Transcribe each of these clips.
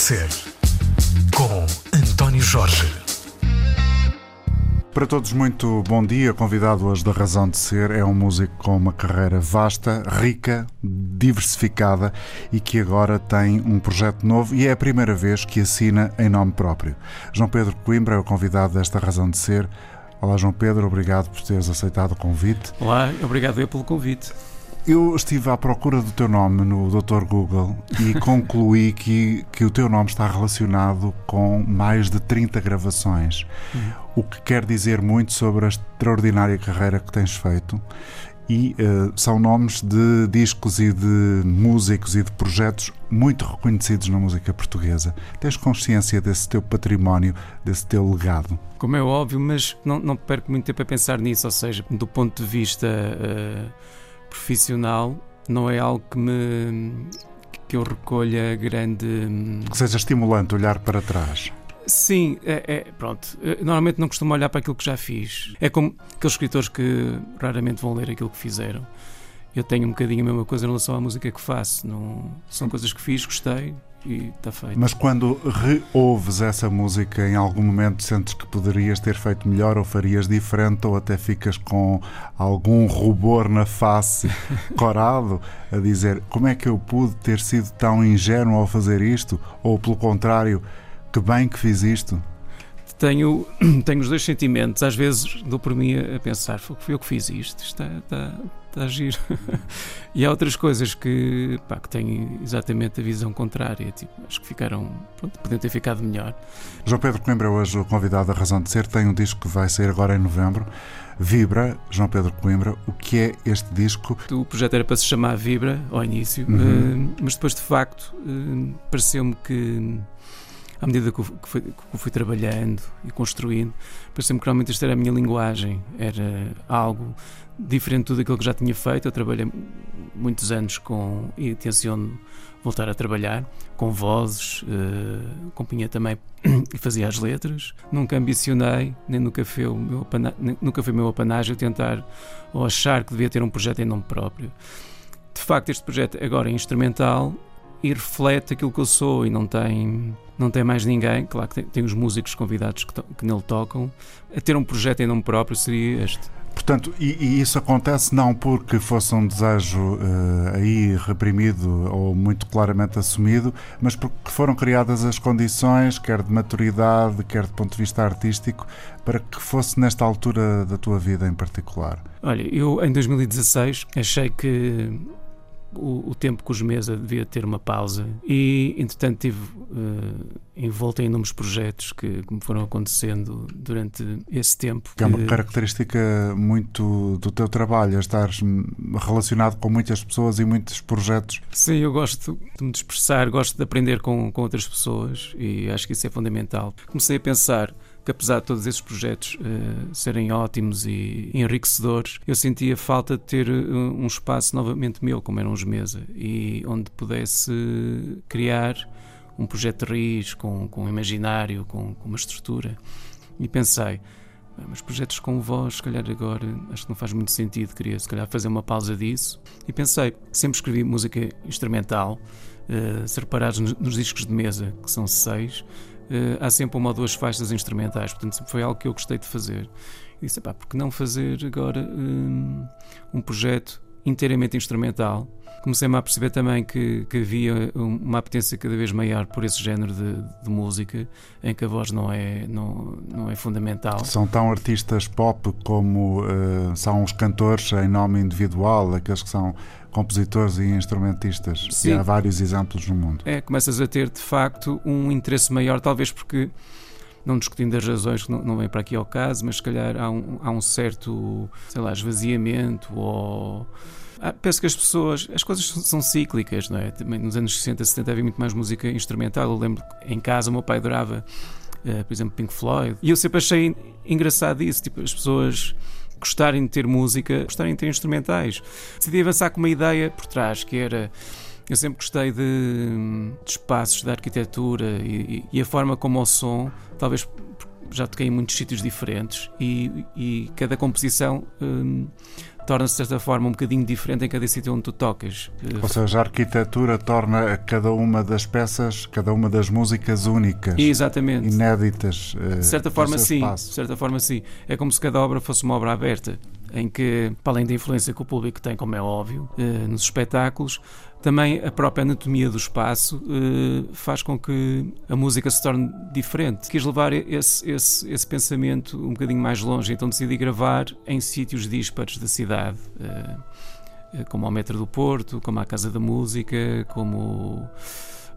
Ser, com António Jorge. Para todos, muito bom dia. Convidado hoje da Razão de Ser é um músico com uma carreira vasta, rica, diversificada e que agora tem um projeto novo e é a primeira vez que assina em nome próprio. João Pedro Coimbra é o convidado desta Razão de Ser. Olá, João Pedro, obrigado por teres aceitado o convite. Olá, obrigado eu pelo convite. Eu estive à procura do teu nome no Dr. Google e concluí que, que o teu nome está relacionado com mais de 30 gravações, uhum. o que quer dizer muito sobre a extraordinária carreira que tens feito. E uh, são nomes de discos e de músicos e de projetos muito reconhecidos na música portuguesa. Tens consciência desse teu património, desse teu legado? Como é óbvio, mas não, não perco muito tempo a pensar nisso, ou seja, do ponto de vista. Uh profissional não é algo que me que eu recolha grande que seja estimulante olhar para trás. Sim, é, é, pronto. Normalmente não costumo olhar para aquilo que já fiz. É como aqueles escritores que raramente vão ler aquilo que fizeram. Eu tenho um bocadinho a mesma coisa em relação à música que faço. Não, são coisas que fiz, gostei, e está feito. Mas quando reouves essa música, em algum momento sentes que poderias ter feito melhor ou farias diferente ou até ficas com algum rubor na face, corado, a dizer como é que eu pude ter sido tão ingênuo ao fazer isto? Ou pelo contrário, que bem que fiz isto? Tenho, tenho os dois sentimentos. Às vezes dou por mim a pensar, fui eu que fiz isto, está, está, está a giro. e há outras coisas que, pá, que têm exatamente a visão contrária. Tipo, acho que ficaram, pronto, podiam ter ficado melhor. João Pedro Coimbra, hoje o convidado da Razão de Ser, tem um disco que vai sair agora em novembro. Vibra, João Pedro Coimbra, o que é este disco? O projeto era para se chamar Vibra ao início, uhum. uh, mas depois de facto uh, pareceu-me que à medida que eu, que, eu fui trabalhando e construindo, pareceu-me que realmente esta era a minha linguagem, era algo diferente de tudo aquilo que já tinha feito. Eu trabalhei muitos anos com e tenciono voltar a trabalhar com vozes, uh, compunha também e fazia as letras. Nunca ambicionei, nem nunca foi o meu, nunca foi meu apanágio tentar ou achar que devia ter um projeto em nome próprio. De facto, este projeto agora é instrumental e reflete aquilo que eu sou e não tem não tem mais ninguém, claro que tem, tem os músicos convidados que, to, que nele tocam, a ter um projeto em nome próprio seria este. Portanto, e, e, isso acontece não porque fosse um desejo uh, aí reprimido ou muito claramente assumido, mas porque foram criadas as condições, quer de maturidade, quer de ponto de vista artístico, para que fosse nesta altura da tua vida em particular. Olha, eu em 2016 achei que o, o, tempo com os mesa devia ter uma pausa e, entretanto, tive uh, envolto em inúmeros projetos que, que, me foram acontecendo durante esse tempo. Que é uma característica muito do teu trabalho, estar relacionado com muitas pessoas e muitos projetos. Sim, eu gosto de me expressar, gosto de aprender com, com outras pessoas e acho que isso é fundamental. Comecei a pensar que apesar de todos esses projetos uh, serem ótimos e enriquecedores, eu sentia falta de ter uh, um espaço novamente meu, como eram os Mesa, e onde pudesse criar um projeto de raiz, com, com um imaginário, com, com uma estrutura. E pensei, mas projetos com voz, se calhar agora acho que não faz muito sentido, queria se calhar fazer uma pausa disso. E pensei, sempre escrevi música instrumental, uh, se reparares nos, nos discos de mesa, que são seis, há sempre uma ou duas faixas instrumentais, portanto foi algo que eu gostei de fazer. E disse, pá, por que não fazer agora um, um projeto inteiramente instrumental? Comecei-me a perceber também que, que, havia uma apetência cada vez maior por esse género de, de, música, em que a voz não é, não, não é fundamental. São tão artistas pop como uh, são os cantores em nome individual, aqueles que são compositores e instrumentistas. Sim. E há vários exemplos no mundo. É, começas a ter de facto um interesse maior, talvez porque não discutindo as razões que não, não vem para aqui ao caso, mas se calhar há um, há um certo, sei lá, esvaziamento ou. Ah, penso que as pessoas, as coisas são cíclicas, não é? Também nos anos 60, 70 havia muito mais música instrumental. Eu lembro que em casa o meu pai adorava, uh, por exemplo, Pink Floyd. E eu sempre achei engraçado isso, tipo, as pessoas gostarem de ter música, gostarem de ter instrumentais. Decidi avançar com uma ideia por trás, que era. Eu sempre gostei de, de espaços de arquitetura e, e, a forma como o som, talvez já toquei em muitos sítios diferentes e, e cada composição hum, torna-se de certa forma um bocadinho diferente em cada sítio onde tu tocas. Ou seja, a arquitetura torna cada uma das peças, cada uma das músicas únicas. Exatamente. Inéditas. De certa forma, sim. De certa forma, sim. É como se cada obra fosse uma obra aberta em que, para além da influência que o público tem, como é óbvio, eh, nos espetáculos, também a própria anatomia do espaço eh, faz com que a música se torne diferente. Quis levar esse, esse, esse pensamento um bocadinho mais longe, então decidi gravar em sítios díspares da cidade, eh, como ao Metro do Porto, como a Casa da Música, como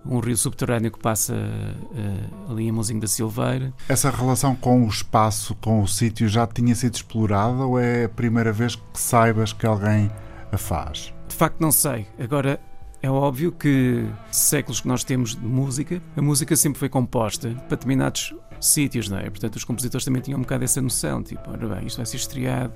um rio subterrâneo que passa uh, ali em Mãozinho da Silveira. Essa relação com o espaço, com o sítio, já tinha sido explorada ou é a primeira vez que saibas que alguém a faz? De facto, não sei. Agora, é óbvio que séculos que nós temos de música, a música sempre foi composta para determinados sítios, não é? Portanto, os compositores também tinham um bocado essa noção, tipo, ora bem, isto vai ser estreado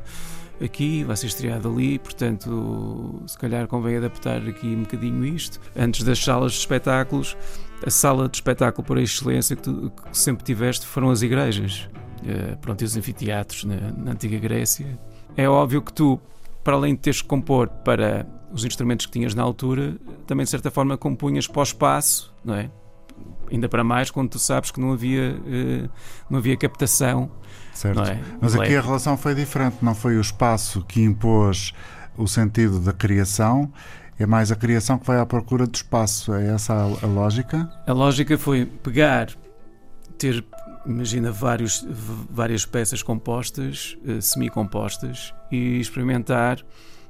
aqui, vai ser estreado ali, portanto, se calhar convém adaptar aqui um bocadinho isto. Antes das salas de espetáculos, a sala de espetáculo por excelência que, tu, que sempre tiveste foram as igrejas, uh, pronto, e os anfiteatros na, na antiga Grécia. É óbvio que tu, para além de teres que compor para os instrumentos que tinhas na altura, também de certa forma compunhas para o espaço, não é? Ainda para mais quando tu sabes que não havia, uh, não havia captação Certo. É? Mas aqui a relação foi diferente, não foi o espaço que impôs o sentido da criação, é mais a criação que vai à procura do espaço. É essa a, a lógica? A lógica foi pegar, ter, imagina, vários, várias peças compostas, uh, semi-compostas, e experimentar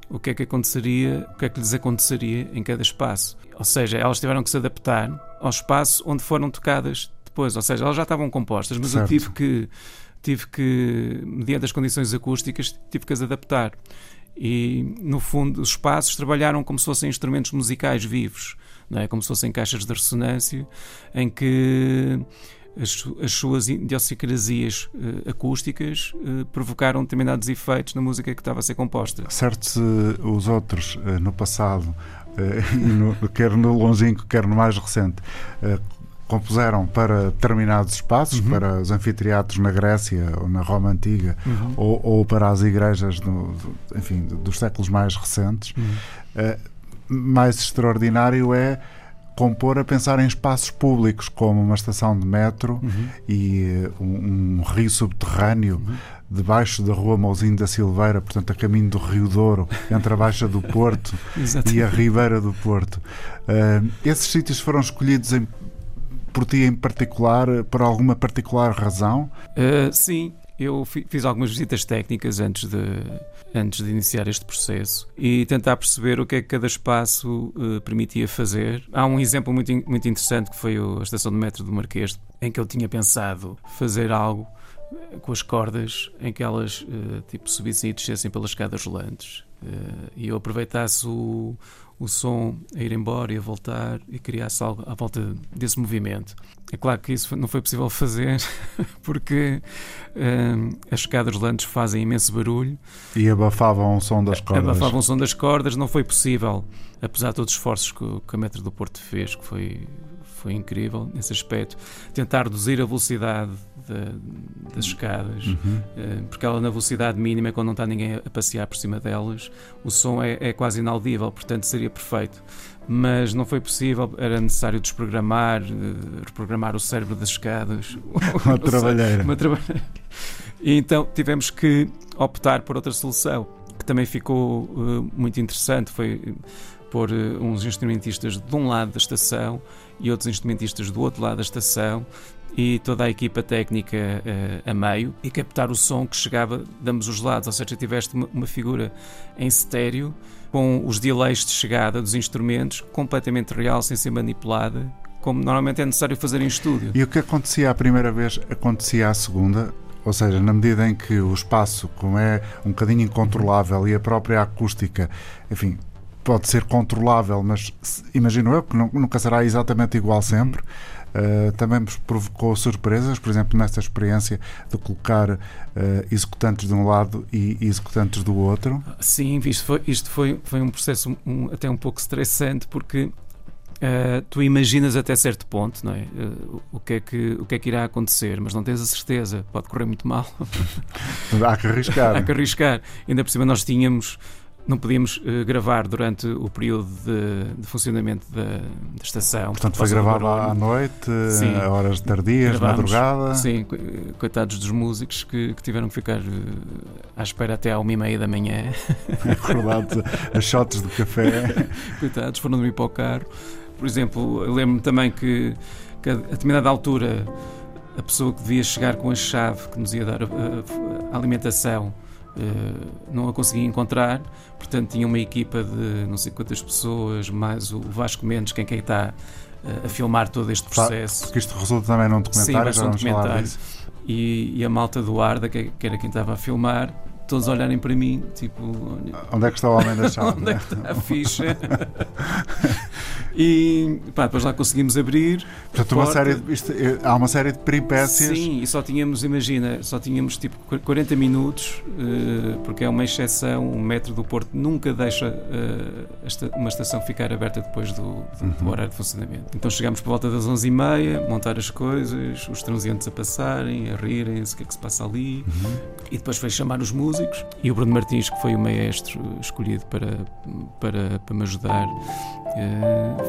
o que é que aconteceria, o que é que lhes aconteceria em cada espaço. Ou seja, elas tiveram que se adaptar ao espaço onde foram tocadas depois. Ou seja, elas já estavam compostas, mas certo. eu tive que tive que, mediante as condições acústicas, tive que as adaptar. E, no fundo, os espaços trabalharam como se fossem instrumentos musicais vivos, não é? como se fossem caixas de ressonância, em que as, as suas idiosincrasias uh, acústicas uh, provocaram determinados efeitos na música que estava a ser composta. Certo, os outros, uh, no passado, no, quer no longínquo, quer no mais recente, compuseram para determinados espaços, uhum. para os anfiteatros na Grécia ou na Roma Antiga, uhum. ou, ou, para as igrejas do, do, enfim, dos séculos mais recentes. Uhum. Uh, mais extraordinário é compor a pensar em espaços públicos, como uma estação de metro uhum. e uh, um, um, rio subterrâneo uhum. debaixo da rua Mouzinho da Silveira, portanto, a caminho do Rio Douro, entre a Baixa do Porto e a Ribeira do Porto. Uh, esses sítios foram escolhidos em por ti em particular, por alguma particular razão? Uh, sim, eu fiz algumas visitas técnicas antes de, antes de iniciar este processo e tentar perceber o que é que cada espaço uh, permitia fazer. Há um exemplo muito, muito interessante que foi a estação de metro do Marquês, em que eu tinha pensado fazer algo eh, com as cordas em que elas uh, tipo subissem e descessem pelas escadas rolantes uh, e eu aproveitasse o, o som a ir embora e a voltar e criasse algo à volta desse movimento. É claro que isso não foi possível fazer porque hum, as escadas rolantes fazem imenso barulho. E abafavam o som das cordas. Abafavam o som das cordas, não foi possível, apesar de todos os esforços que, que a Metro do Porto fez, que foi, foi incrível nesse aspecto, tentar reduzir a velocidade de, das escadas, uhum. Eh, porque ela na velocidade mínima, quando não está ninguém a passear por cima delas, o som é, é quase inaudível, portanto seria perfeito. Mas não foi possível, era necessário desprogramar, eh, reprogramar o cérebro das escadas. Uma trabalheira. Uma trabalheira. E então tivemos que optar por outra solução, que também ficou uh, muito interessante. Foi pôr uh, uns instrumentistas de um lado da estação e outros instrumentistas do outro lado da estação e toda a equipa técnica uh, a meio e captar o som que chegava de ambos os lados, ou seja, tiveste uma, figura em estéreo com os delays de chegada dos instrumentos completamente real, sem ser manipulada, como normalmente é necessário fazer em estúdio. E o que acontecia a primeira vez acontecia à segunda? Ou seja, na medida em que o espaço, como é um bocadinho incontrolável e a própria acústica, enfim, pode ser controlável, mas imagino eu que nunca será exatamente igual sempre. Uh, também vos provocou surpresas, por exemplo, nesta experiência de colocar uh, executantes de um lado e executantes do outro? Sim, isto foi, isto foi, foi um processo um, até um pouco estressante, porque Uh, tu imaginas até certo ponto não é? Uh, o, que é que, o que é que irá acontecer, mas não tens a certeza, pode correr muito mal. Há que arriscar. Há que arriscar. Ainda por cima, nós tínhamos não podíamos uh, gravar durante o período de, de funcionamento da, da, estação. Portanto, foi gravado à noite, sim, a horas tardias, madrugada? Sim, coitados dos músicos que, que tiveram que ficar uh, à espera até à uma e meia da manhã. Acordado a shots de café. coitados, foram dormir para o carro. Por exemplo, eu lembro-me também que, que a determinada altura a pessoa que devia chegar com a chave que nos ia dar a, a, a alimentação não a conseguia encontrar, portanto tinha uma equipa de não sei quantas pessoas, mais o Vasco Mendes, quem, quem está uh, a filmar todo este processo. Porque isto resulta também num documentário, Sim, já um documentário. E, e, a malta do Arda, que, que era quem estava a filmar, todos olharem para mim, tipo... Onde é que está o homem da chave? Onde é que está a ficha? E pá, depois lá conseguimos abrir. Portanto, uma série, isto, é, há uma série de peripécias. Sim, e só tínhamos, imagina, só tínhamos tipo 40 minutos, uh, porque é uma exceção. O metro do Porto nunca deixa uh, esta, uma estação ficar aberta depois do, do, uhum. do, horário de funcionamento. Então chegámos por volta das 11h30, montar as coisas, os transeuntes a passarem, a rirem-se, o que é que se passa ali. Uhum. E depois foi chamar os músicos. E o Bruno Martins, que foi o maestro escolhido para, para, para me ajudar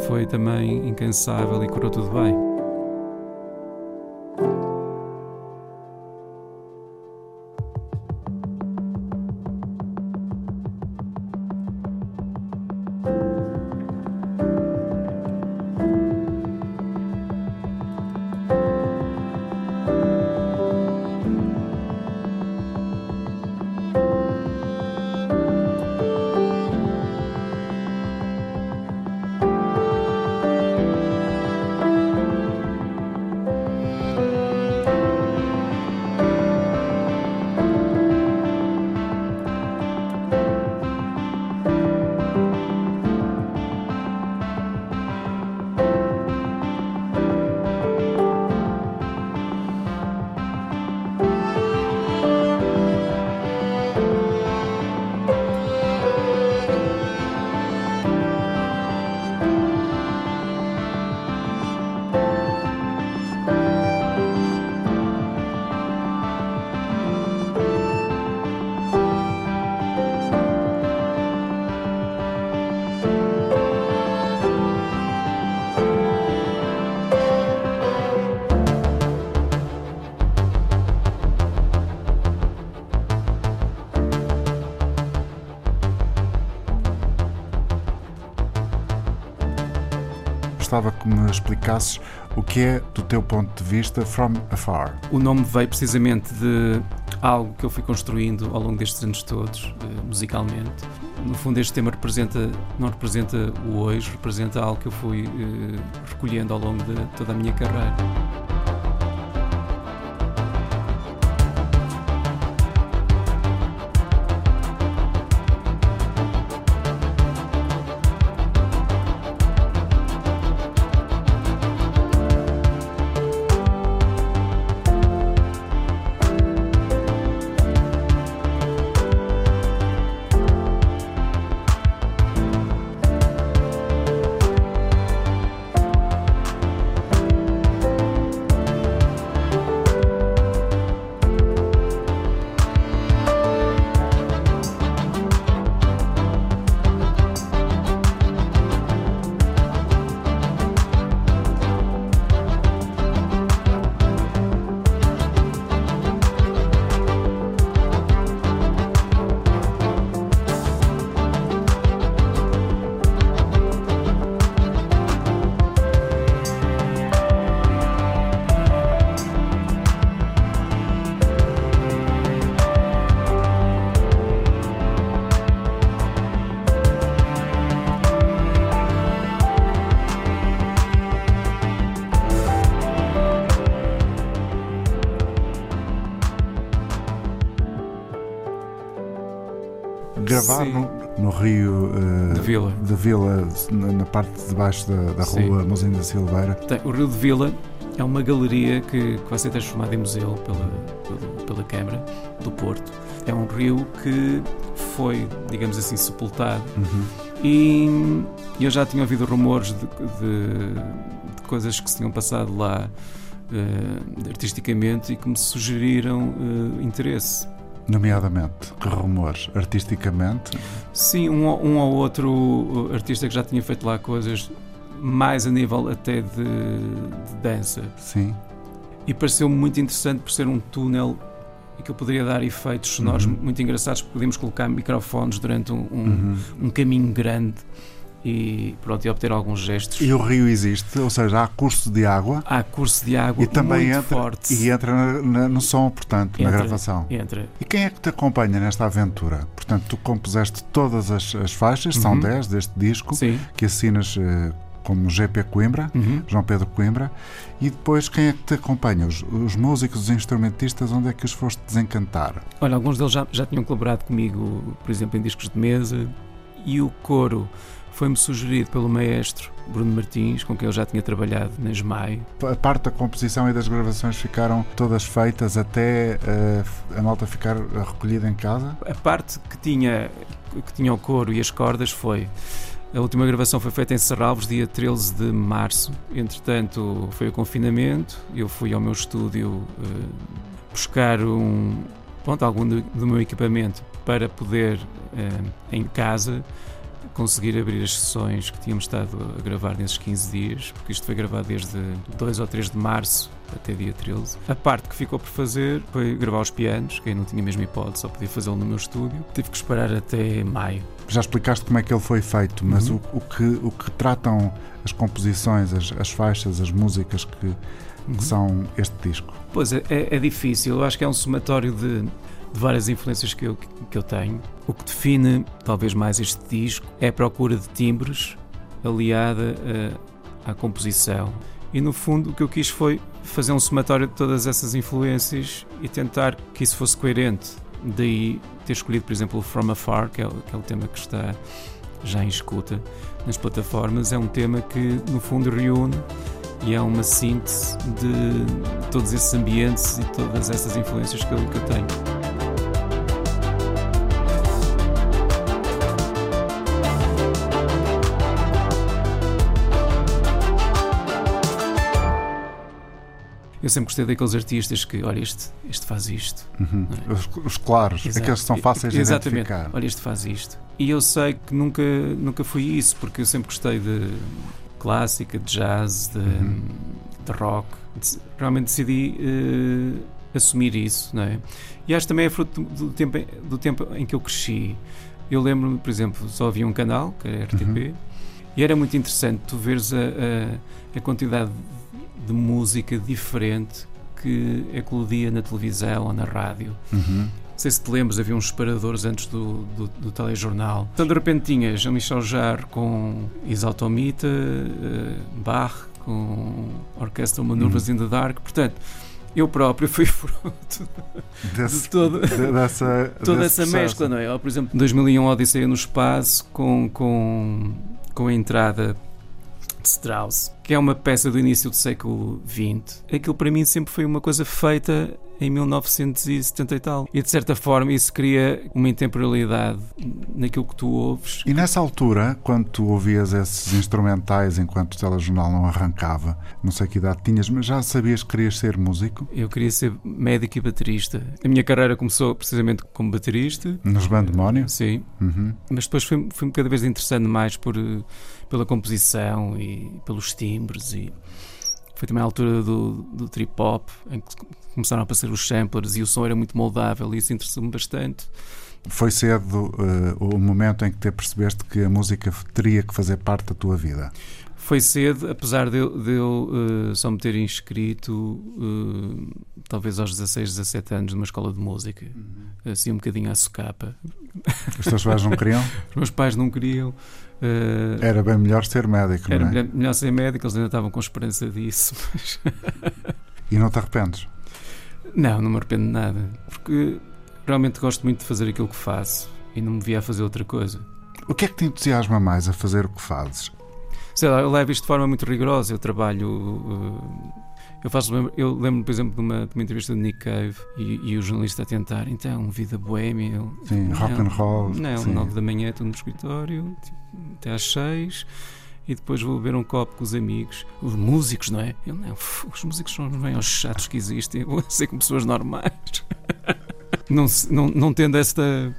foi também incansável e correu tudo bem. Me explicasses o que é, do teu ponto de vista, From Afar. O nome veio precisamente de algo que eu fui construindo ao longo destes anos todos, eh, musicalmente. No fundo, este tema representa, não representa o hoje, representa algo que eu fui eh, recolhendo ao longo de toda a minha carreira. Vila, na, na, parte de baixo da, da rua Mozinho da Silveira. Tem, o Rio de Vila é uma galeria que, que vai ser transformada em museu pela, pela, pela Câmara do Porto. É um rio que foi, digamos assim, sepultado. Uhum. E eu já tinha ouvido rumores de, de, de coisas que se tinham passado lá uh, artisticamente e que me sugeriram uh, interesse Nomeadamente, rumores? Artisticamente? Sim, um, um ou outro artista que já tinha feito lá coisas mais a nível até de, de dança. Sim. E pareceu-me muito interessante por ser um túnel e que eu poderia dar efeitos sonoros Uhum. muito engraçados, porque podíamos colocar microfones durante um, um, Uhum. um caminho grande e pronto, e obter alguns gestos. E o rio existe, ou seja, há curso de água Há curso de água e também muito entra, forte. e entra na- na- no som, portanto, na Entra. gravação. Entra. E quem é que te acompanha nesta aventura? Portanto, tu compuseste todas as, as faixas, são Uhum. 10 deste disco, Sim. que assinas eh, como GP Coimbra, Uhum. João Pedro Coimbra, e depois quem é que te acompanha? Os, os músicos, os instrumentistas, onde é que os foste desencantar? Olha, alguns deles já, já tinham colaborado comigo, por exemplo, em discos de mesa, e o coro foi-me sugerido pelo maestro Bruno Martins, com quem eu já tinha trabalhado na SMAI. A parte da composição e das gravações ficaram todas feitas até eh, a malta ficar recolhida em casa? A parte que tinha, que tinha o coro e as cordas foi. A última gravação foi feita em Serralvos, dia 13 de março. Entretanto, foi o confinamento. Eu fui ao meu estúdio eh, buscar um, pronto, algum do, do meu equipamento para poder, eh, em casa, conseguir abrir as sessões que tínhamos estado a gravar nesses 15 dias, porque isto foi gravado desde 2 ou 3 de março até dia 13. A parte que ficou por fazer foi gravar os pianos, que eu não tinha mesmo hipótese, só podia fazê-lo no meu estúdio. Tive que esperar até maio. Já explicaste como é que ele foi feito, mas Uhum. o, o que, o que tratam as composições, as, as faixas, as músicas que, Uhum. que são este disco? Pois é, é, é difícil. Eu acho que é um somatório de, de várias influências que eu, que eu tenho. O que define, talvez mais este disco, é a procura de timbres aliada a- à composição. E no fundo, o que eu quis foi fazer um somatório de todas essas influências e tentar que isso fosse coerente. Daí ter escolhido, por exemplo, From Afar, que é, que é o tema que está já em escuta nas plataformas. É um tema que, no fundo, reúne e é uma síntese de todos esses ambientes e todas essas influências que eu, que eu tenho. Eu sempre gostei daqueles artistas que, olha, este, este faz isto. Uhum. É? Os, os claros, Exato. aqueles que são fáceis de Exatamente. identificar. Olha, este faz isto. E eu sei que nunca, nunca fui isso, porque eu sempre gostei de clássica, de jazz, de, Uhum. de rock. Realmente decidi eh, assumir isso, não é? E acho que também é fruto do, tempo, em- do tempo em que eu cresci. Eu lembro-me, por exemplo, só havia um canal, que era RTP, Uhum. e era muito interessante tu veres a, a, a quantidade de música diferente que eclodia na televisão ou na rádio. Uhum. Não sei se te lembras, havia uns separadores antes do, do, do telejornal. Então, de repente, tinhas a Michel Jarre com Exaltomita, eh, Bach com Orquestra Manuvras in the Dark. Portanto, eu próprio fui fruto de todo, de- dessa, toda essa mescla, não é? Ou, por exemplo, 2001 Odisseia no Espaço com, com, com a entrada de Strauss, que é uma peça do início do século XX. Aquilo para mim sempre foi uma coisa feita em 1970 e tal. E de certa forma isso cria uma intemporalidade naquilo que tu ouves. E nessa altura, quando tu ouvias esses instrumentais enquanto o telejornal não arrancava, não sei que idade tinhas, mas já sabias que querias ser músico? Eu queria ser médico e baterista. A minha carreira começou precisamente como baterista. Nos Bandemónio? Sim, Uhum. mas depois fui-me fui cada vez interessando mais por, eh, pela composição e pelos timbres e foi também a altura do, do trip hop em que começaram a aparecer os samplers e o som era muito moldável e isso interessou-me bastante. Foi cedo eh, o momento em que te percebeste que a música teria que fazer parte da tua vida. foi cedo, apesar de eu, de eu, eh, só me ter inscrito eh, talvez aos 16, 17 anos numa escola de música. Assim um bocadinho à socapa Os teus pais não queriam? os meus pais não queriam eh, Era bem melhor ser médico, era não é? melhor, melhor ser médico, eles ainda estavam com esperança disso mas E não te arrependes? Não, não me arrependo de nada. Porque realmente gosto muito de fazer aquilo que faço e não me via a fazer outra coisa. O que é que te entusiasma mais a fazer o que fazes? Sei lá, eu levo isto de forma muito rigorosa. Eu trabalho. uh, eu faço. Eu lembro, por exemplo, de uma, de uma entrevista de Nick Cave e, e o jornalista a tentar. Então, vida boêmia. Eu, Sim, rock and roll. Não, sim. nove da manhã estou no escritório, tipo, até às seis. E depois vou beber um copo com os amigos, os músicos, não é? Eu não, os músicos são os maiores chatos que existem, vou ser com pessoas normais. não, não, não tendo esta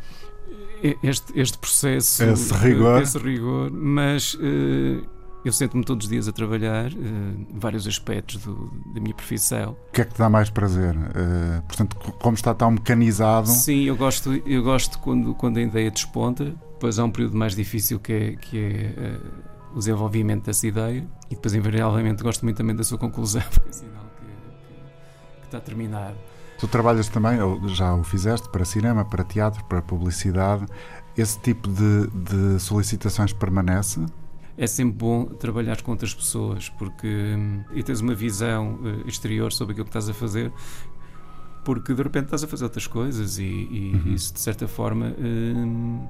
este, este processo, esse rigor, esse rigor mas uh, eu sento-me todos os dias a trabalhar uh, vários aspectos do, da minha profissão. O que é que te dá mais prazer? Uh, portanto, como está tão mecanizado? Sim, eu gosto, eu gosto quando, quando a ideia desponta. Depois há um período mais difícil que é, que é uh, o desenvolvimento dessa ideia. E depois, invariavelmente, gosto muito também da sua conclusão, porque é sinal que, que, que está terminado. Tu trabalhas também, ou já o fizeste, para cinema, para teatro, para publicidade. Esse tipo de, de solicitações permanece? É sempre bom trabalhar com outras pessoas porque hum, e tens uma visão uh, exterior sobre aquilo que estás a fazer porque de repente estás a fazer outras coisas e, e uhum. isso de certa forma hum,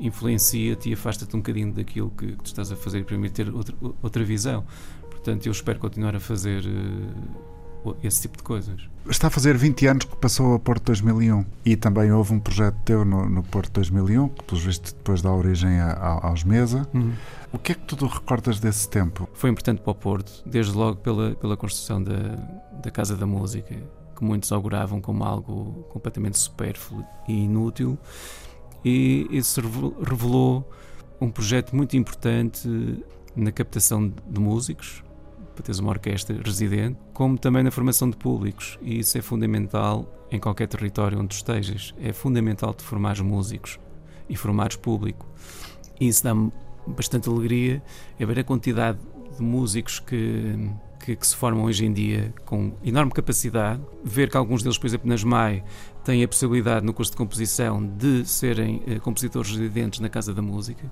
influencia-te e afasta-te um bocadinho daquilo que, que tu estás a fazer para mim ter outra, outra visão portanto eu espero continuar a fazer uh, esse tipo de coisas. Está a fazer 20 anos que passou a Porto 2001 e também houve um projeto teu no, no Porto 2001, que pelos vistos depois dá origem a, a, aos Mesa. Uhum. O que é que tu recordas desse tempo? Foi importante para o Porto, desde logo pela, pela construção da, da Casa da Música, que muitos auguravam como algo completamente supérfluo e inútil, e isso revelou um projeto muito importante na captação de músicos, para teres uma orquestra residente, como também na formação de públicos. E isso é fundamental em qualquer território onde estejas. É fundamental te formares músicos e formares público. E isso dá-me bastante alegria é ver a quantidade de músicos que, que, que, se formam hoje em dia com enorme capacidade, ver que alguns deles, por exemplo, nas MAI, têm a possibilidade no curso de composição de serem eh, compositores residentes na Casa da Música.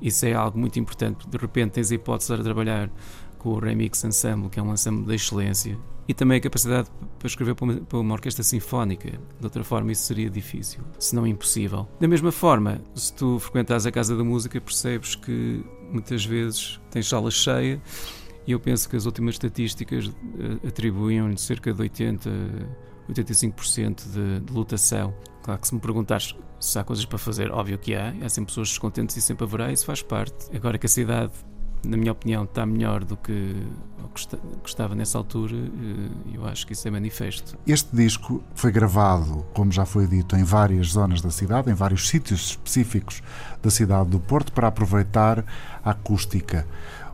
Isso é algo muito importante. De repente tens a hipótese de trabalhar com o Remix Ensemble, que é um ensemble de excelência, e também a capacidade para escrever para uma, para uma, orquestra sinfónica. De outra forma, isso seria difícil, se não impossível. Da mesma forma, se tu frequentas a Casa da Música, percebes que muitas vezes tens sala cheia, e eu penso que as últimas estatísticas eh, atribuíam-lhe cerca de 80, 85% de, de lotação. Claro que se me perguntares se há coisas para fazer, óbvio que há, há sempre pessoas descontentes e sempre haverá, isso faz parte. Agora que a cidade na minha opinião, está melhor do que estava nessa altura, eh, eu acho que isso é manifesto. Este disco foi gravado, como já foi dito, em várias zonas da cidade, em vários sítios específicos da cidade do Porto, para aproveitar a acústica.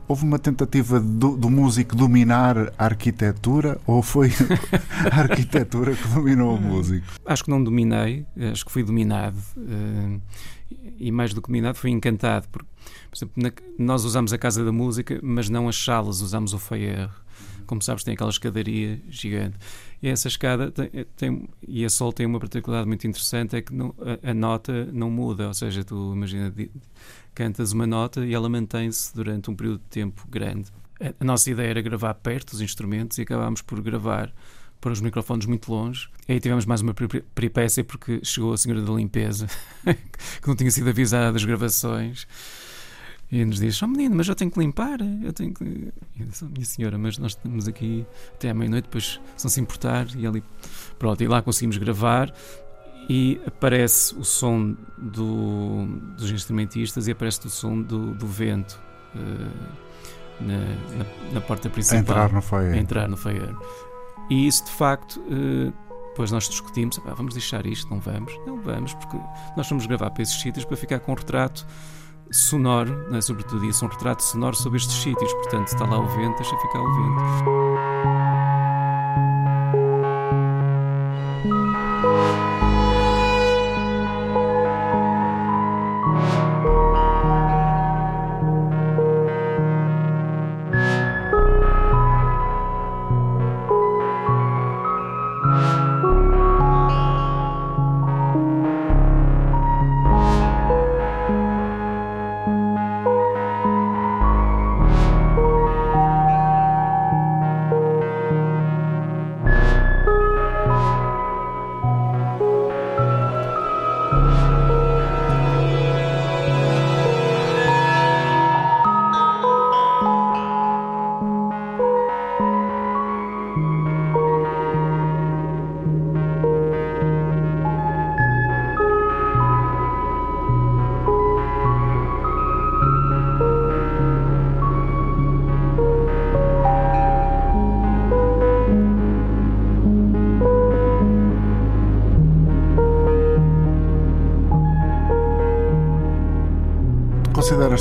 Houve uma tentativa do, do músico dominar a arquitetura ou foi a arquitetura que dominou o músico? Acho que não dominei, acho que fui dominado. Uh, e mais do que dominado, fui encantado. Porque, por exemplo, na, nós usamos a Casa da Música, mas não as salas, usamos o foyer. Como sabes, tem aquela escadaria gigante. E essa escada tem, tem, e a Sol tem uma particularidade muito interessante: é que não, a, a, nota não muda. Ou seja, tu imagina, cantas uma nota e ela mantém-se durante um período de tempo grande. A, nossa ideia era gravar perto os instrumentos e acabámos por gravar pôr os microfones muito longe. E aí tivemos mais uma peripécia porque chegou a senhora da limpeza, que não tinha sido avisada das gravações. E nos diz: Oh menino, mas eu tenho que limpar. Eu tenho que. Eu disse, Minha senhora, mas nós estamos aqui até à meia-noite, depois se não se importar. E ali, pronto, e lá conseguimos gravar. E aparece o som do, dos instrumentistas e aparece o som do, do vento uh, na, na, na, porta principal. A entrar no foyer. Entrar no foyer. E isso, de facto, uh, depois nós discutimos: vamos deixar isto, não vamos? Não vamos, porque nós vamos gravar para esses sítios para ficar com um retrato sonoro, é? sobretudo isso, um retrato sonoro sobre estes sítios. Portanto, está lá o vento, deixa ficar o vento.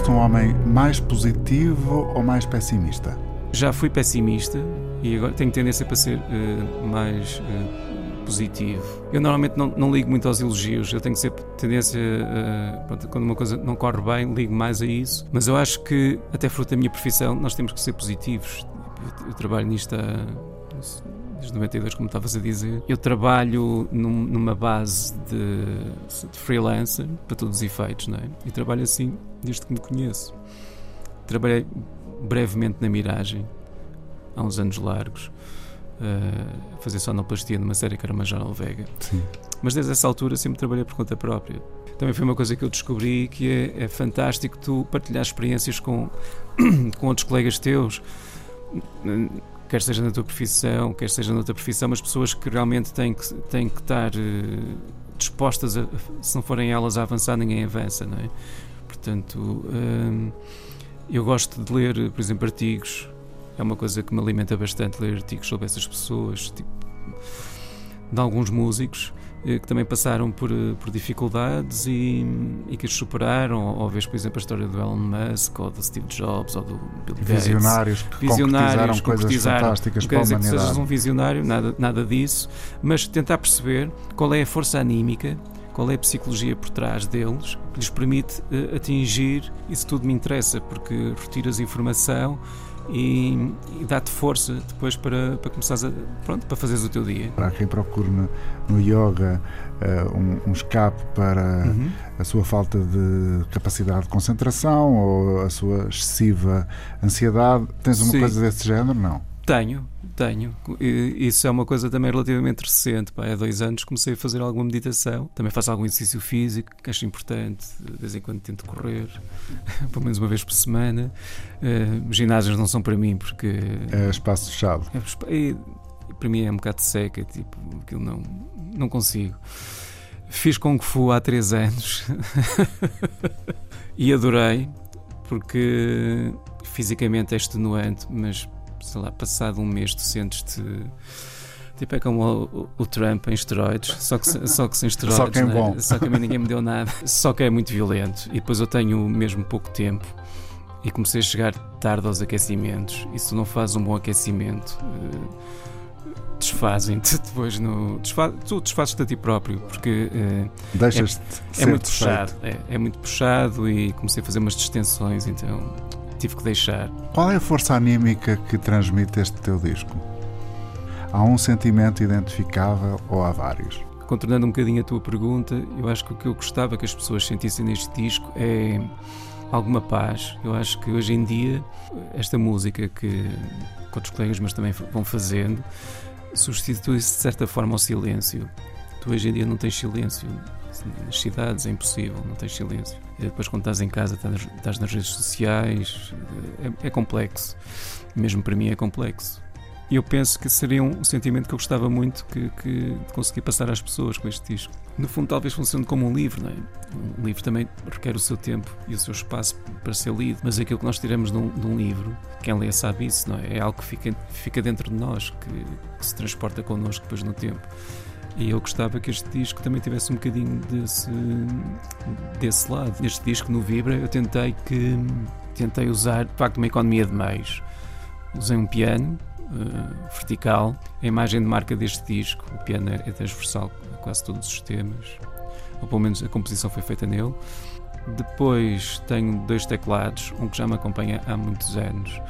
Consideras-te um homem mais positivo ou mais pessimista? Já fui pessimista e agora tenho tendência para ser uh, mais uh, positivo. Eu normalmente não, não, ligo muito aos elogios, eu tenho ser tendência, uh, quando uma coisa não corre bem, ligo mais a isso. Mas eu acho que, até fruto da minha profissão, nós temos que ser positivos. Eu trabalho nisto há desde 92, como estavas a dizer. Eu trabalho num, numa base de, de, freelancer, para todos os efeitos, não é? E trabalho assim desde que me conheço. Trabalhei brevemente na Miragem, há uns anos largos, uh, fazer sonoplastia numa série que era Major Vega. Sim. Mas desde essa altura sempre trabalhei por conta própria. Também foi uma coisa que eu descobri que é, é fantástico tu partilhar experiências com, com outros colegas teus quer seja na tua profissão, quer seja noutra profissão, mas pessoas que realmente têm que, têm que estar uh, dispostas, a, se não forem elas a avançar, ninguém avança, não é? Portanto, uh, eu gosto de ler, por exemplo, artigos, é uma coisa que me alimenta bastante, ler artigos sobre essas pessoas, tipo, de alguns músicos que também passaram por, eh, por dificuldades e, e que as superaram, ou vês, por exemplo, a história do Elon Musk, ou do Steve Jobs, ou do Bill Gates. Visionários que visionários coisas fantásticas para a dizer que sejas um visionário, nada, nada disso, mas tentar perceber qual é a força anímica, qual é a psicologia por trás deles, que lhes permite uh, atingir, isso tudo me interessa, porque retiras informação e, e dá-te força depois para, para começares a, pronto, para fazeres o teu dia. Para quem procure no, no yoga uh, um, um, escape para uhum. a sua falta de capacidade de concentração ou a sua excessiva ansiedade, tens uma Sim. coisa desse género? Não. Tenho, tenho. Isso é uma coisa também relativamente recente. Pá, há dois anos comecei a fazer alguma meditação. Também faço algum exercício físico, que acho importante. De vez em quando tento correr, pelo menos uma vez por semana. Uh, ginásios não são para mim porque. É espaço fechado. É, e, para mim é um bocado seca, tipo, aquilo não, não consigo. Fiz Kung Fu há três anos e adorei, porque fisicamente é extenuante, mas sei lá, passado um mês tu sentes-te. Tipo, é como o, o, Trump em esteroides, só que, só que sem esteroides. Só que é né? bom. Só que a mim ninguém me deu nada. Só que é muito violento. E depois eu tenho mesmo pouco tempo e comecei a chegar tarde aos aquecimentos. E se tu não fazes um bom aquecimento, uh, desfazem-te depois no. Desfaz, tu desfazes-te a ti próprio, porque. Uh, Deixas-te. É, é muito puxado. É, é muito puxado e comecei a fazer umas distensões, então tive que deixar. Qual é a força anímica que transmite este teu disco? Há um sentimento identificável ou há vários? Contornando um bocadinho a tua pergunta, eu acho que o que eu gostava que as pessoas sentissem neste disco é alguma paz. Eu acho que hoje em dia, esta música que, outros colegas mas também vão fazendo, substitui-se de certa forma ao silêncio. Tu hoje em dia não tens silêncio. Nas cidades é impossível, não tens silêncio. E depois, quando estás em casa, estás nas redes sociais, é, é complexo. Mesmo para mim é complexo. E eu penso que seria um sentimento que eu gostava muito que, que de conseguir passar às pessoas com este disco. No fundo, talvez funcione como um livro, não é? Um livro também requer o seu tempo e o seu espaço para ser lido, mas aquilo que nós tiramos de um, de um livro, quem lê sabe isso, não é? É algo que fica, fica dentro de nós, que, que se transporta connosco depois no tempo. E eu gostava que este disco também tivesse um bocadinho desse, desse lado. Neste disco, no Vibra, eu tentei que tentei usar, de facto, uma economia de meios. Usei um piano uh, vertical. A imagem de marca deste disco, o piano é transversal a quase todos os temas, ou pelo menos a composição foi feita nele. Depois tenho dois teclados, um que já me acompanha há muitos anos,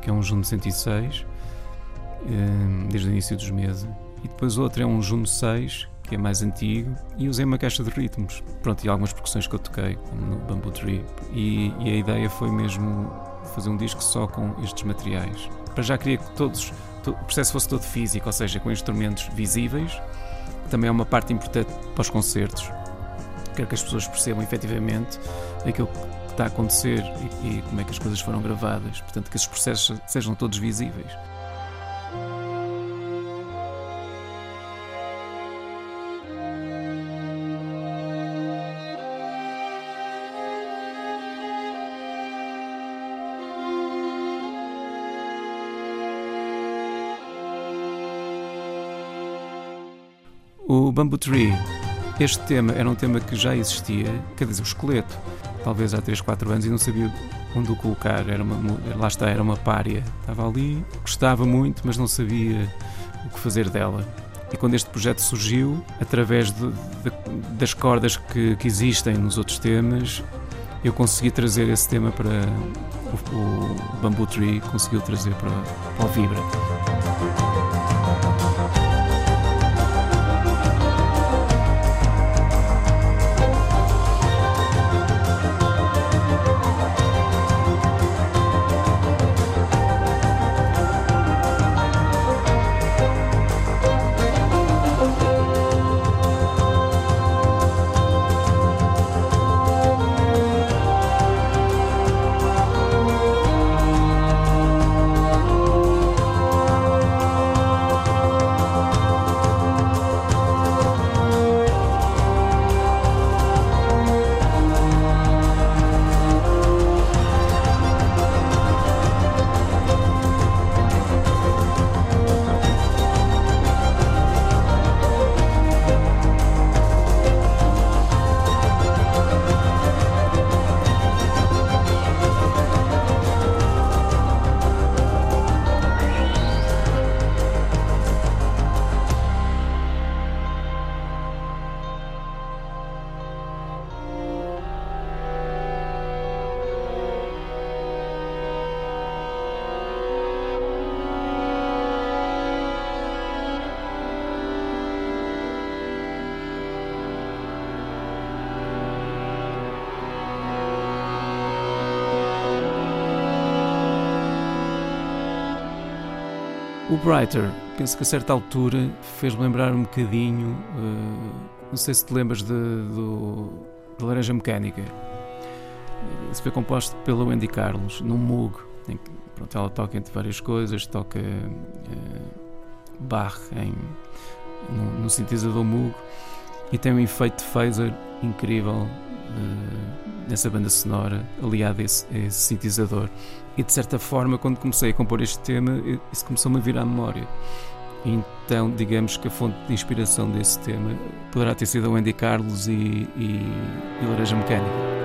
que é um Juno 106, uh, desde o início dos meses e depois outro é um Juno 6, que é mais antigo, e usei uma caixa de ritmos. Pronto, e algumas percussões que eu toquei, como no Bamboo Tree. E, e a ideia foi mesmo fazer um disco só com estes materiais. Para já queria que todos, o processo fosse todo físico, ou seja, com instrumentos visíveis. Também é uma parte importante para os concertos. Quero que as pessoas percebam efetivamente aquilo que está a acontecer e, e como é que as coisas foram gravadas. Portanto, que esses processos sejam todos visíveis. O Bamboo Tree, este tema era um tema que já existia, quer dizer, o esqueleto talvez há 3, 4 anos, e não sabia onde o colocar. Era uma, lá está, era uma párea. Estava ali, gostava muito, mas não sabia o que fazer dela. E quando este projeto surgiu, através de, de, das cordas que, que, existem nos outros temas, eu consegui trazer esse tema para o, o Bamboo Tree, conseguiu trazer para, para o Vibra. O Brighter, penso que a certa altura fez-me lembrar um bocadinho, uh, não sei se te lembras de, do, de Laranja Mecânica. Isso foi composto pela Wendy Carlos, num Moog. Em que, pronto, ela toca entre várias coisas, toca uh, Bach em, no, no sintetizador Moog e tem um efeito de phaser incrível nessa banda sonora, aliado a esse, a esse sintetizador. E de certa forma, quando comecei a compor este tema, isso começou-me a vir à memória. Então, digamos que a fonte de inspiração desse tema poderá ter sido o Andy Carlos e, e, e Laranja Mecânica.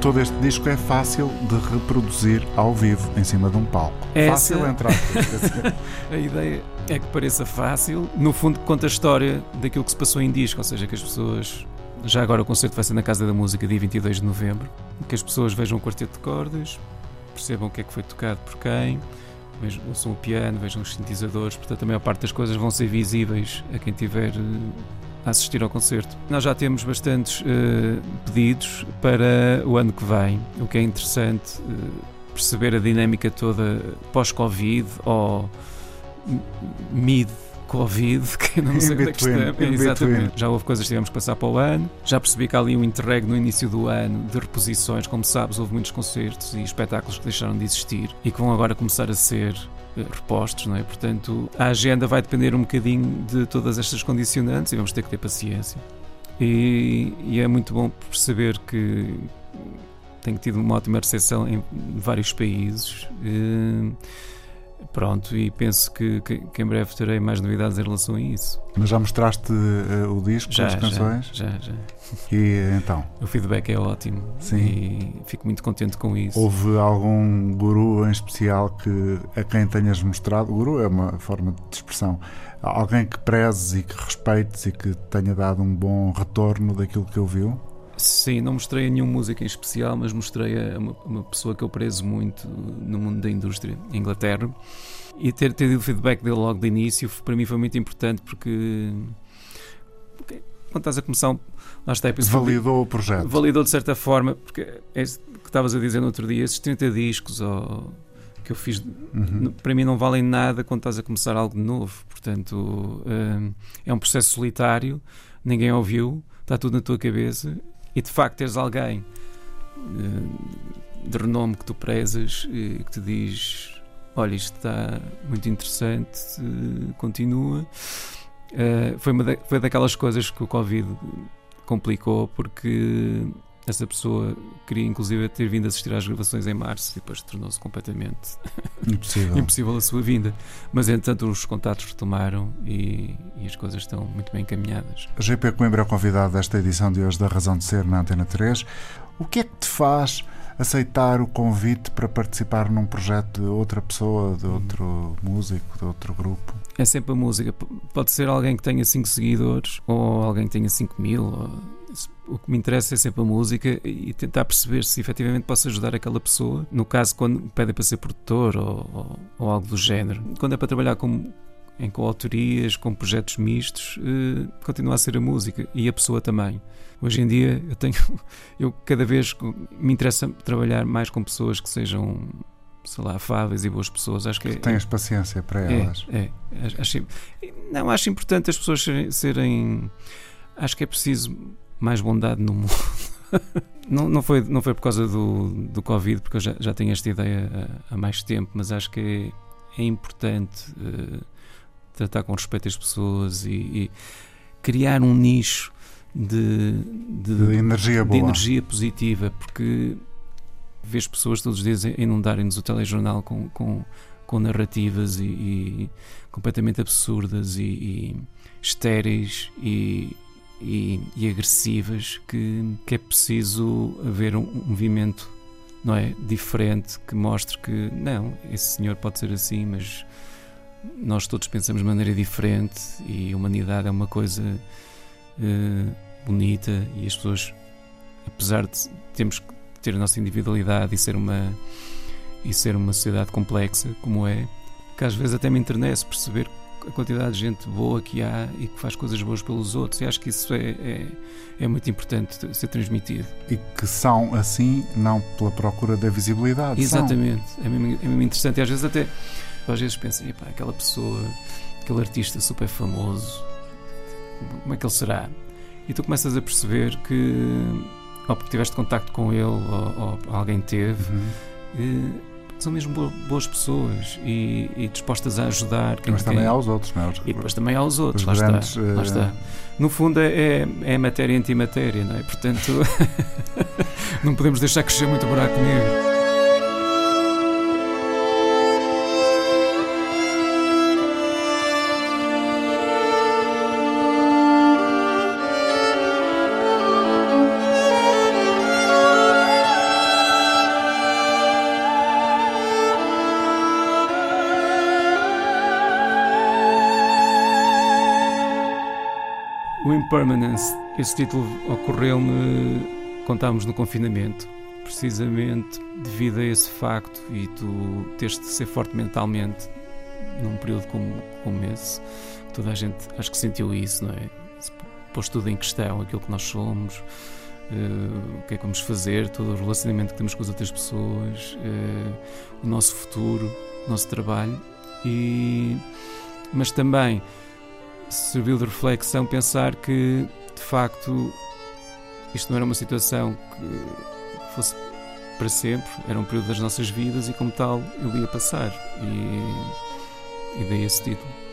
Todo este disco é fácil de reproduzir ao vivo, em cima de um palco. Essa... Fácil entrar. a ideia é que pareça fácil. No fundo, conta a história daquilo que se passou em disco, ou seja, que as pessoas. Já agora o concerto vai ser na Casa da Música, dia 22 de novembro. Que as pessoas vejam o quarteto de cordas, percebam o que é que foi tocado por quem, vejam, ouçam o piano, vejam os sintetizadores. Portanto, a maior parte das coisas vão ser visíveis a quem tiver a assistir ao concerto. Nós já temos bastantes uh, pedidos para o ano que vem, o que é interessante uh, perceber a dinâmica toda pós-Covid ou mid Covid, que não sei onde é que estamos. Exatamente. Já houve coisas que tivemos que passar para o ano. Já percebi que há ali um interregno no início do ano de reposições. Como sabes, houve muitos concertos e espetáculos que deixaram de existir e que vão agora começar a ser repostos, não é? Portanto, a agenda vai depender um bocadinho de todas estas condicionantes e vamos ter que ter paciência. E, e é muito bom perceber que tenho tido uma ótima recepção em vários países. Eh, Pronto, e penso que, que, que, em breve terei mais novidades em relação a isso. Mas já mostraste uh, o disco, já, as canções? Já, já, já. E então? O feedback é ótimo. Sim. E fico muito contente com isso. Houve algum guru em especial que a quem tenhas mostrado? Guru é uma forma de expressão. Alguém que prezes e que respeites e que tenha dado um bom retorno daquilo que ouviu? Sim, não mostrei a nenhuma música em especial, mas mostrei a uma, uma, pessoa que eu prezo muito no mundo da indústria, em Inglaterra. E ter, ter o feedback dele logo de início, para mim foi muito importante porque. quando estás a começar, lá está, validou o projeto. Validou de certa forma, porque é que estavas a dizer no outro dia, esses 30 discos que eu fiz, uhum. para mim não valem nada quando estás a começar algo novo. Portanto, hum, é um processo solitário, ninguém ouviu, está tudo na tua cabeça e de facto teres alguém eh, de renome que tu prezas que te diz olha, isto está muito interessante, continua. Eh, foi, uma da, foi daquelas coisas que o Covid complicou porque essa pessoa queria inclusive ter vindo assistir às gravações em março e depois tornou-se completamente impossível. impossível a sua vinda. Mas entretanto os contatos retomaram e, e, as coisas estão muito bem encaminhadas. A GP Coimbra é o convidado desta edição de hoje da Razão de Ser na Antena 3. O que é que te faz aceitar o convite para participar num projeto de outra pessoa, de outro músico, de outro grupo? É sempre a música. Pode ser alguém que tenha 5 seguidores ou alguém que tenha 5 mil. Ou o que me interessa é sempre a música e tentar perceber se efetivamente posso ajudar aquela pessoa. No caso, quando pedem para ser produtor ou, ou, ou algo do género. Quando é para trabalhar com, em coautorias, com projetos mistos, eh, continua a ser a música e a pessoa também. Hoje em dia eu tenho, eu cada vez me interessa trabalhar mais com pessoas que sejam, sei lá, afáveis e boas pessoas. Acho que, tenhas é, paciência para é, elas. É, acho, não acho importante as pessoas serem, serem acho que é preciso mais bondade no mundo. não, não, foi, não foi por causa do, do Covid, porque eu já, já tenho esta ideia há, há mais tempo, mas acho que é, é importante uh, tratar com respeito as pessoas e, e criar um nicho de, de, de energia boa. de energia positiva, porque vês pessoas todos os dias inundarem-nos o telejornal com, com, com narrativas e, e completamente absurdas e, e estéreis e e, e agressivas que, que é preciso haver um, um movimento não é diferente que mostre que não esse senhor pode ser assim mas nós todos pensamos de maneira diferente e a humanidade é uma coisa uh, bonita e as pessoas apesar de termos que ter a nossa individualidade e ser uma e ser uma sociedade complexa como é que às vezes até me internece perceber a quantidade de gente boa que há e que faz coisas boas pelos outros. E acho que isso é, é, é, muito importante ser transmitido. E que são assim, não pela procura da visibilidade. Exatamente. É mesmo, é mesmo, interessante. E às vezes até, às vezes penso, aquela pessoa, aquele artista super famoso, como é que ele será? E tu começas a perceber que, ou porque tiveste contacto com ele, ou, ou alguém teve. Uhum são mesmo boas pessoas e, e dispostas a ajudar. Quem, Mas também aos outros, não é? E depois também aos outros, lá, grandes, está, lá está. Eh, no fundo é, é matéria antimatéria, não é? Portanto, não podemos deixar crescer muito buraco negro. Permanence. Esse título ocorreu-me quando estávamos no confinamento, precisamente devido a esse facto e tu teres de ser forte mentalmente num período como, como esse. Toda a gente acho que sentiu isso, não é? pôs tudo em questão, aquilo que nós somos, uh, o que é que vamos fazer, todo o relacionamento que temos com as outras pessoas, uh, o nosso futuro, o nosso trabalho. E, mas também serviu de reflexão pensar que, de facto, isto não era uma situação que fosse para sempre, era um período das nossas vidas e, como tal, ele ia passar. E, e dei esse título.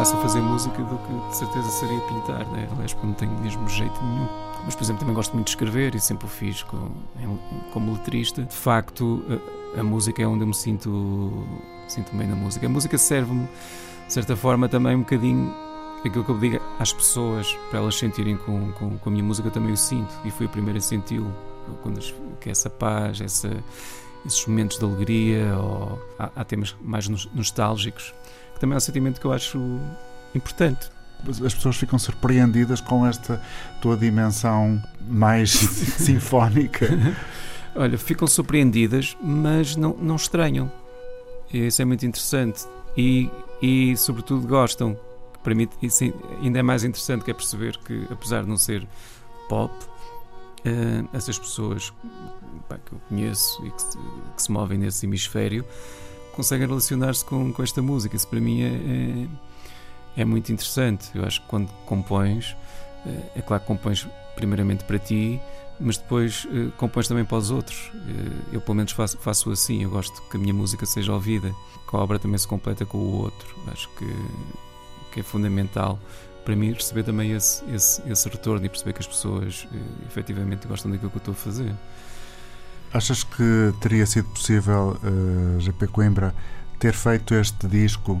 Fácil fazer música do que de certeza seria pintar, né? aliás, porque não tenho mesmo jeito nenhum. Mas, por exemplo, também gosto muito de escrever e sempre o fiz com, como letrista. De facto, a, a, música é onde eu me sinto, sinto bem na música. A música serve-me, de certa forma, também um bocadinho aquilo que eu digo às pessoas, para elas sentirem com, com, com a minha música, eu também o sinto. E fui a primeira a senti-lo. Quando, que é essa paz, essa, esses momentos de alegria, ou há, há temas mais nostálgicos, que também é um sentimento que eu acho importante as pessoas ficam surpreendidas com esta tua dimensão mais sinfónica. Olha, ficam surpreendidas, mas não, não estranham. Isso é muito interessante. E, e sobretudo, gostam. Para mim, isso ainda é mais interessante que é perceber que, apesar de não ser pop, uh, essas pessoas que eu conheço e que se, que se movem nesse hemisfério conseguem relacionar-se com, com esta música. Isso para mim é, é é muito interessante. Eu acho que quando compões, eh, é claro que compões primeiramente para ti, mas depois uh, compões também para os outros. Uh, eu, pelo menos, faço, faço assim. Eu gosto que a minha música seja ouvida, que a obra também se completa com o outro. Acho que, que é fundamental para mim receber também esse, esse, esse retorno e perceber que as pessoas efetivamente gostam daquilo que eu estou a fazer. Achas que teria sido possível, uh, GP Coimbra, ter feito este disco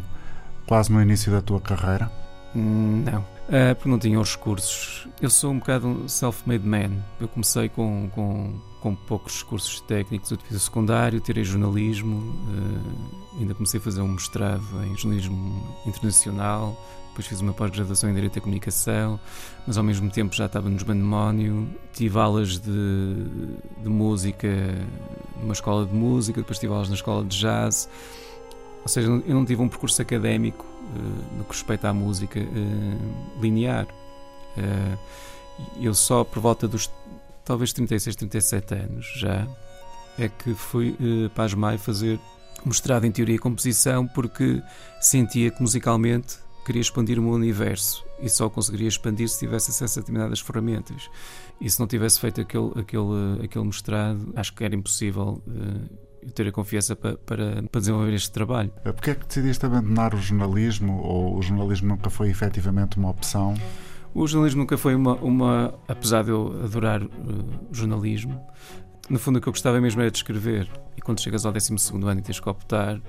quase no início da tua carreira? Hum, não, uh, porque não tinha os recursos. Eu sou um bocado um self-made man. Eu comecei com, com, com poucos recursos técnicos. Eu fiz o secundário, tirei jornalismo, uh, ainda comecei a fazer um mestrado em jornalismo internacional. Depois fiz uma pós-graduação em Direito da Comunicação, mas ao mesmo tempo já estava nos Bandemónio. Tive aulas de, de música numa escola de música, depois tive aulas na escola de jazz. Ou seja, eu não tive um percurso académico uh, no que respeita à música uh, linear. Uh, eu só por volta dos talvez 36, 37 anos já é que fui para a Asmai fazer mestrado em Teoria e Composição porque sentia que musicalmente queria expandir o meu universo e só conseguiria expandir se tivesse acesso a determinadas ferramentas. E se não tivesse feito aquele, aquele, aquele mestrado, acho que era impossível uh, ter a confiança para, para, para desenvolver este trabalho. Porquê é que decidiste abandonar o jornalismo ou o jornalismo nunca foi efetivamente uma opção? O jornalismo nunca foi uma, uma apesar de eu adorar uh, jornalismo, no fundo o que eu gostava mesmo era de escrever. E quando chegas ao 12 ano e tens que optar,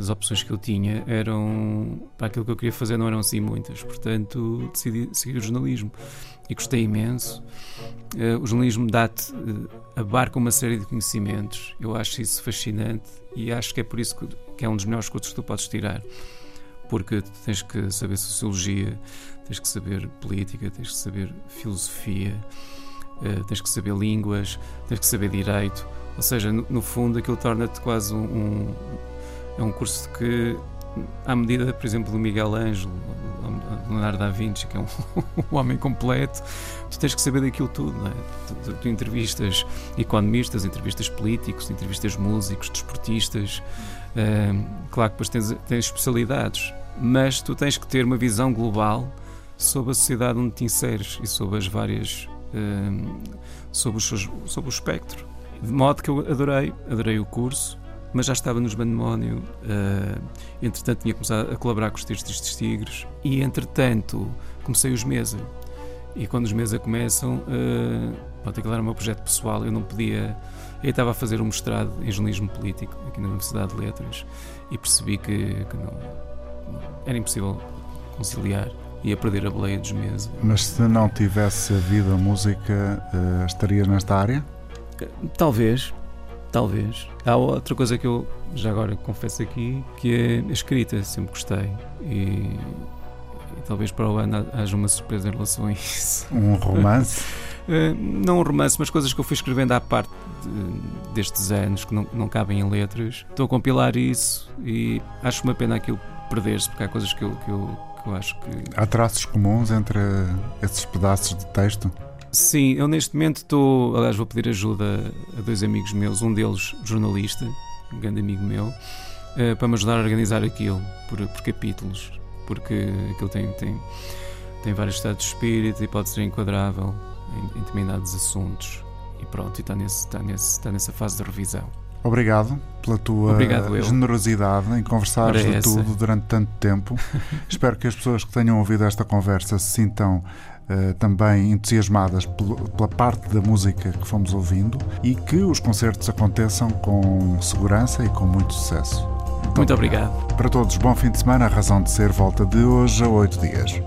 as opções que eu tinha eram para aquilo que eu queria fazer não eram assim muitas, portanto decidi seguir o jornalismo. E gostei imenso. Uh, o jornalismo dá-te, uh, abarca uma série de conhecimentos, eu acho isso fascinante e acho que é por isso que, que é um dos melhores cursos que tu podes tirar, porque tens que saber sociologia, tens que saber política, tens que saber filosofia, uh, tens que saber línguas, tens que saber direito, ou seja, no, no fundo aquilo torna-te quase um, um é um curso que, à medida, por exemplo, do Miguel Ângelo, do Leonardo da Vinci, que é um, um homem completo, tu tens que saber daquilo tudo. Não é? tu, tu, tu, entrevistas economistas, entrevistas políticos, entrevistas músicos, desportistas. Uh, claro que depois tens, tens especialidades, mas tu tens que ter uma visão global sobre a sociedade onde te inseres e sobre as várias. Uh, sobre, os, sobre o espectro. De modo que eu adorei, adorei o curso mas já estava nos Bandemónio. Uh, entretanto, tinha começado a colaborar com os Textos dos Tigres e, entretanto, comecei os Mesa. E quando os Mesa começam, uh, pronto, aquilo era o meu projeto pessoal, eu não podia. Eu estava a fazer um mestrado em jornalismo político aqui na Universidade de Letras e percebi que, que não, era impossível conciliar. Ia perder a boleia dos meses. Mas se não tivesse havido a música, uh, estarias nesta área? Talvez, Talvez. Há outra coisa que eu já agora confesso aqui, que é a escrita, sempre gostei. E, e talvez para o ano haja uma surpresa em relação a isso. Um romance? uh, não um romance, mas coisas que eu fui escrevendo à parte de, destes anos, que não, não cabem em letras. Estou a compilar isso e acho uma pena aquilo perder-se, porque há coisas que eu, que eu, que eu acho que. Há traços comuns entre esses pedaços de texto? Sim, eu neste momento estou. Aliás, vou pedir ajuda a dois amigos meus, um deles jornalista, um grande amigo meu, eh, para me ajudar a organizar aquilo por, por capítulos, porque aquilo tem, tem, tem vários estados de espírito e pode ser enquadrável em, em determinados assuntos. E pronto, e está, nesse, está, nesse, está nessa fase de revisão. Obrigado pela tua Obrigado, generosidade em conversar de tudo durante tanto tempo. Espero que as pessoas que tenham ouvido esta conversa se sintam uh, também entusiasmadas pela parte da música que fomos ouvindo e que os concertos aconteçam com segurança e com muito sucesso. Muito obrigado. Para todos, bom fim de semana. A razão de ser volta de hoje a oito dias.